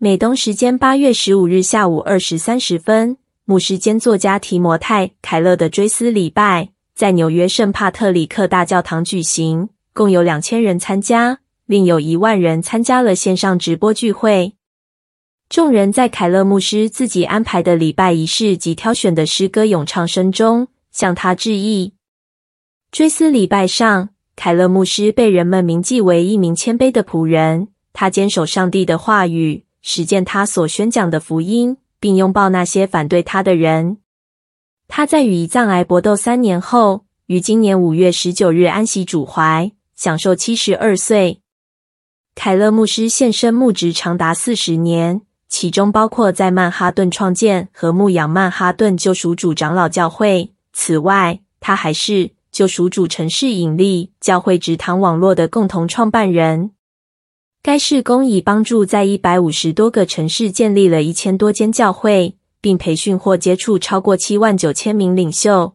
美东时间八月十五日下午二时三十分，牧师兼作家提摩太·凯勒的追思礼拜在纽约圣帕特里克大教堂举行，共有两千人参加，另有一万人参加了线上直播聚会。众人在凯勒牧师自己安排的礼拜仪式及挑选的诗歌咏唱声中向他致意。追思礼拜上，凯勒牧师被人们铭记为一名谦卑的仆人。他坚守上帝的话语，实践他所宣讲的福音，并拥抱那些反对他的人。他在与胰脏癌搏斗三年后，于今年五月十九日安息主怀，享寿七十二岁。凯勒牧师献身牧职长达四十年。其中包括在曼哈顿创建和牧养曼哈顿救赎主长老教会。此外，他还是救赎主城市引力教会职堂网络的共同创办人。该事工已帮助在一百五十多个城市建立了一千多间教会，并培训或接触超过七万九千名领袖。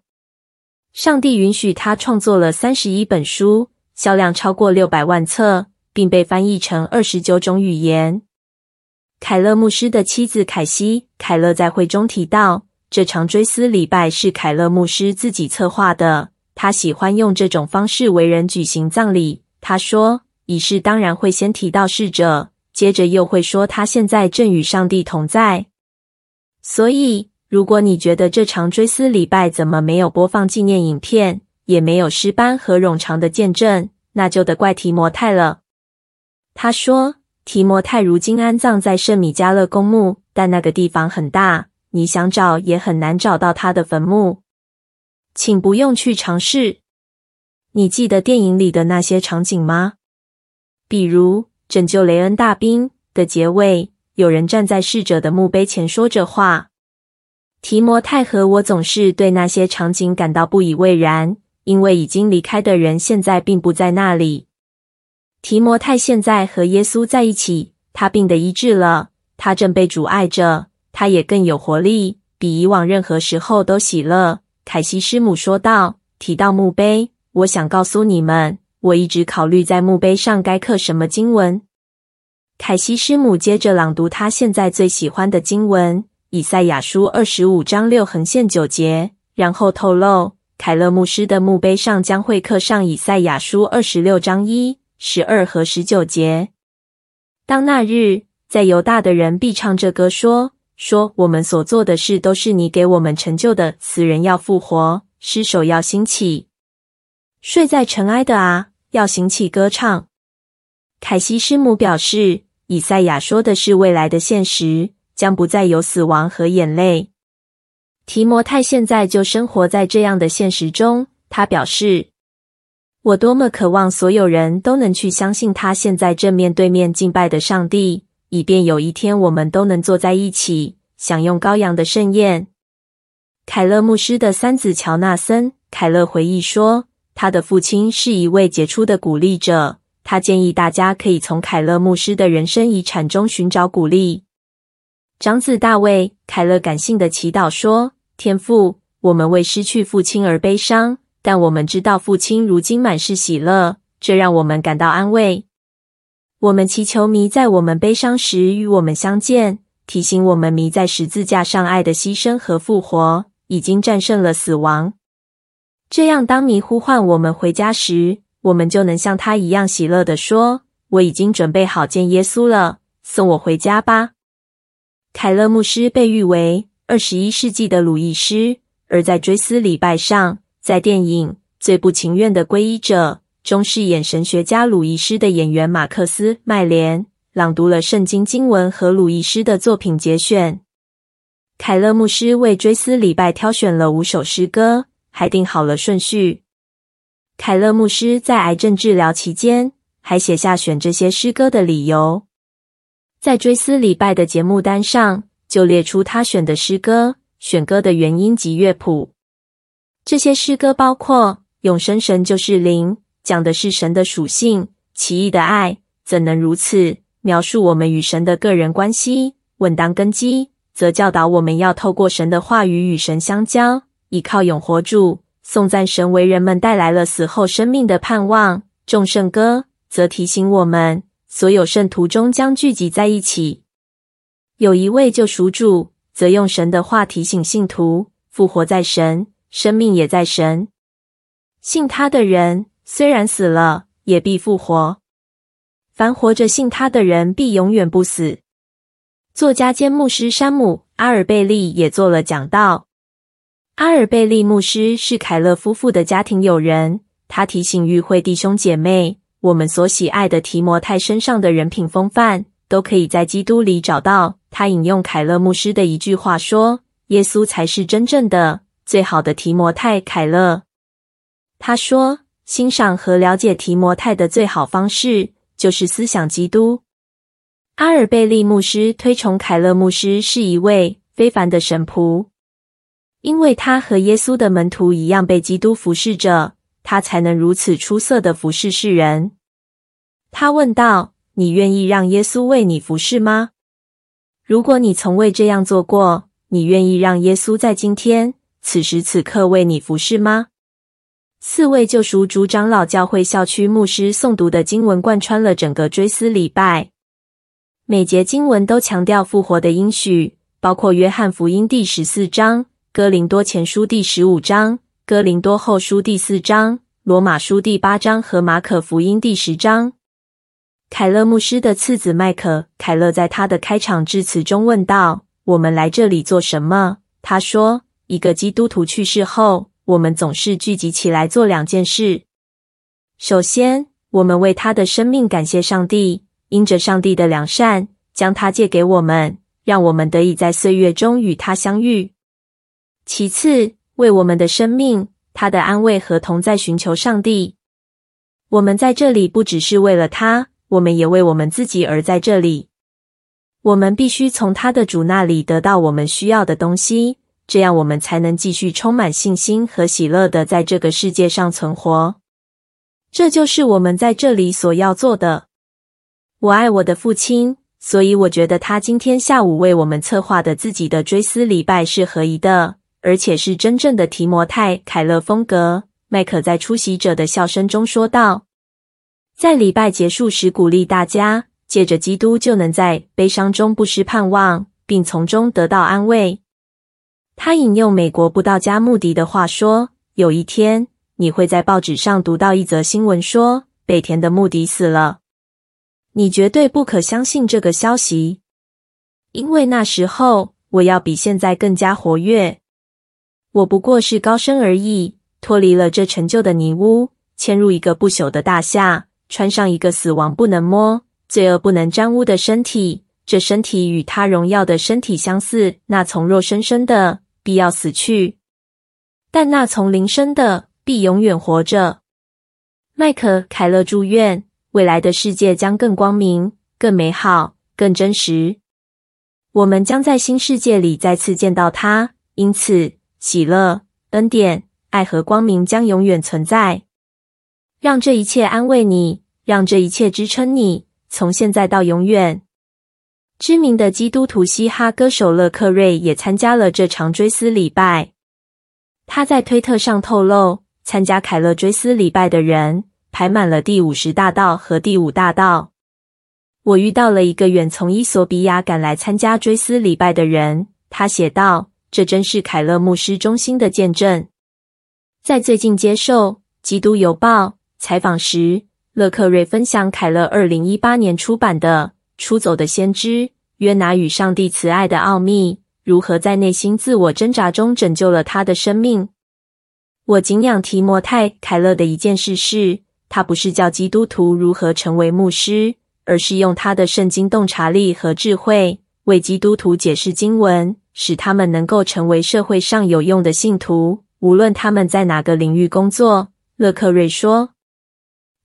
上帝允许他创作了三十一本书，销量超过六百万册，并被翻译成二十九种语言。凯勒牧师的妻子凯西·凯勒在会中提到，这场追思礼拜是凯勒牧师自己策划的。他喜欢用这种方式为人举行葬礼。他说，仪式当然会先提到逝者，接着又会说他现在正与上帝同在。所以，如果你觉得这场追思礼拜怎么没有播放纪念影片，也没有诗班和冗长的见证，那就得怪提摩太了。他说。提摩太如今安葬在圣米迦勒公墓，但那个地方很大，你想找也很难找到他的坟墓。请不用去尝试。你记得电影里的那些场景吗？比如《拯救雷恩大兵》的结尾，有人站在逝者的墓碑前说着话。提摩太和我总是对那些场景感到不以为然，因为已经离开的人现在并不在那里。提摩太现在和耶稣在一起，他病得医治了，他正被主爱着，他也更有活力，比以往任何时候都喜乐。凯西师母说道：“提到墓碑，我想告诉你们，我一直考虑在墓碑上该刻什么经文。”凯西师母接着朗读他现在最喜欢的经文：以赛亚书二十五章六横线九节，然后透露凯勒牧师的墓碑上将会刻上以赛亚书二十六章一。十二和十九节，当那日，在犹大的人必唱这歌说：说我们所做的事都是你给我们成就的。死人要复活，尸首要兴起，睡在尘埃的啊，要行起歌唱。凯西师母表示，以赛亚说的是未来的现实，将不再有死亡和眼泪。提摩太现在就生活在这样的现实中，他表示。我多么渴望所有人都能去相信他现在正面对面敬拜的上帝，以便有一天我们都能坐在一起享用羔羊的盛宴。凯勒牧师的三子乔纳森·凯勒回忆说，他的父亲是一位杰出的鼓励者。他建议大家可以从凯勒牧师的人生遗产中寻找鼓励。长子大卫·凯勒感性的祈祷说：“天父，我们为失去父亲而悲伤。”但我们知道父亲如今满是喜乐，这让我们感到安慰。我们祈求弥在我们悲伤时与我们相见，提醒我们弥在十字架上爱的牺牲和复活已经战胜了死亡。这样，当弥呼唤我们回家时，我们就能像他一样喜乐地说：“我已经准备好见耶稣了，送我回家吧。”凯勒牧师被誉为二十一世纪的鲁伊斯，而在追思礼拜上。在电影《最不情愿的皈依者》中饰演神学家鲁伊斯的演员马克思·麦连朗读了圣经经文和鲁伊斯的作品节选。凯勒牧师为追思礼拜挑选了五首诗歌，还定好了顺序。凯勒牧师在癌症治疗期间还写下选这些诗歌的理由，在追思礼拜的节目单上就列出他选的诗歌、选歌的原因及乐谱。这些诗歌包括《永生神就是灵》，讲的是神的属性；《奇异的爱》怎能如此，描述我们与神的个人关系；《稳当根基》则教导我们要透过神的话语与神相交，依靠永活主，颂赞神为人们带来了死后生命的盼望；《众圣歌》则提醒我们，所有圣徒终将聚集在一起。有一位救赎主，则用神的话提醒信徒：复活在神，生命也在神。信他的人，虽然死了，也必复活。凡活着信他的人，必永远不死。作家兼牧师山姆·阿尔贝利也做了讲道。阿尔贝利牧师是凯勒夫妇的家庭友人，他提醒与会弟兄姐妹：我们所喜爱的提摩太身上的人品风范，都可以在基督里找到。他引用凯勒牧师的一句话说：“耶稣才是真正的、最好的提摩太。”凯勒。他说：“欣赏和了解提摩太的最好方式，就是思想基督。”阿尔贝利牧师推崇凯勒牧师是一位非凡的神仆，因为他和耶稣的门徒一样被基督服侍着，他才能如此出色的服侍世人。他问道：“你愿意让耶稣为你服侍吗？如果你从未这样做过，你愿意让耶稣在今天此时此刻为你服侍吗？”四位救赎主长老教会校区牧师诵读的经文贯穿了整个追思礼拜，每节经文都强调复活的应许，包括约翰福音第十四章、哥林多前书第十五章、哥林多后书第四章、罗马书第八章和马可福音第十章。凯勒牧师的次子麦可·凯勒在他的开场致辞中问道：“我们来这里做什么？”他说：“一个基督徒去世后。”我们总是聚集起来做两件事。首先，我们为他的生命感谢上帝，因着上帝的良善，将他借给我们，让我们得以在岁月中与他相遇。其次，为我们的生命、他的安慰和同在寻求上帝。我们在这里不只是为了他，我们也为我们自己而在这里。我们必须从他的主那里得到我们需要的东西。这样，我们才能继续充满信心和喜乐的在这个世界上存活。这就是我们在这里所要做的。我爱我的父亲，所以我觉得他今天下午为我们策划的自己的追思礼拜是合宜的，而且是真正的提摩太凯勒风格。麦可在出席者的笑声中说道，在礼拜结束时鼓励大家，借着基督就能在悲伤中不失盼望，并从中得到安慰。他引用美国布道家穆迪的话说：“有一天，你会在报纸上读到一则新闻，说北田的穆迪死了。你绝对不可相信这个消息，因为那时候我要比现在更加活跃。我不过是高升而已，脱离了这陈旧的泥屋，迁入一个不朽的大厦，穿上一个死亡不能摸、罪恶不能沾污的身体。这身体与他荣耀的身体相似，那从肉身生的。”必要死去，但那从灵生的必永远活着。麦可·凯勒祝愿未来的世界将更光明、更美好、更真实。我们将在新世界里再次见到他，因此喜乐、恩典、爱和光明将永远存在。让这一切安慰你，让这一切支撑你，从现在到永远。知名的基督徒嘻哈歌手勒克瑞也参加了这场追思礼拜。他在推特上透露，参加凯勒追思礼拜的人排满了第五十大道和第五大道。我遇到了一个远从伊索比亚赶来参加追思礼拜的人，他写道：“这真是凯勒牧师中心的见证。”在最近接受《基督邮报》采访时，勒克瑞分享凯勒二零一八年出版的。出走的先知约拿与上帝慈爱的奥秘，如何在内心自我挣扎中拯救了他的生命。我敬仰提摩太·凯勒的一件事是，他不是教基督徒如何成为牧师，而是用他的圣经洞察力和智慧，为基督徒解释经文，使他们能够成为社会上有用的信徒，无论他们在哪个领域工作。勒克瑞说。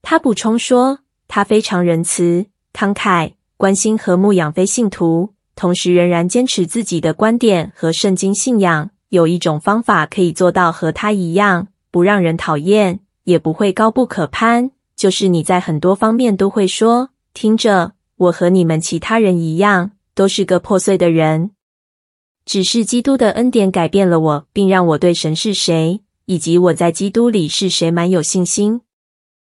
他补充说，他非常仁慈、慷慨。关心和牧养非信徒，同时仍然坚持自己的观点和圣经信仰。有一种方法可以做到和他一样，不让人讨厌，也不会高不可攀，就是你在很多方面都会说：“听着，我和你们其他人一样，都是个破碎的人。只是基督的恩典改变了我，并让我对神是谁以及我在基督里是谁蛮有信心。”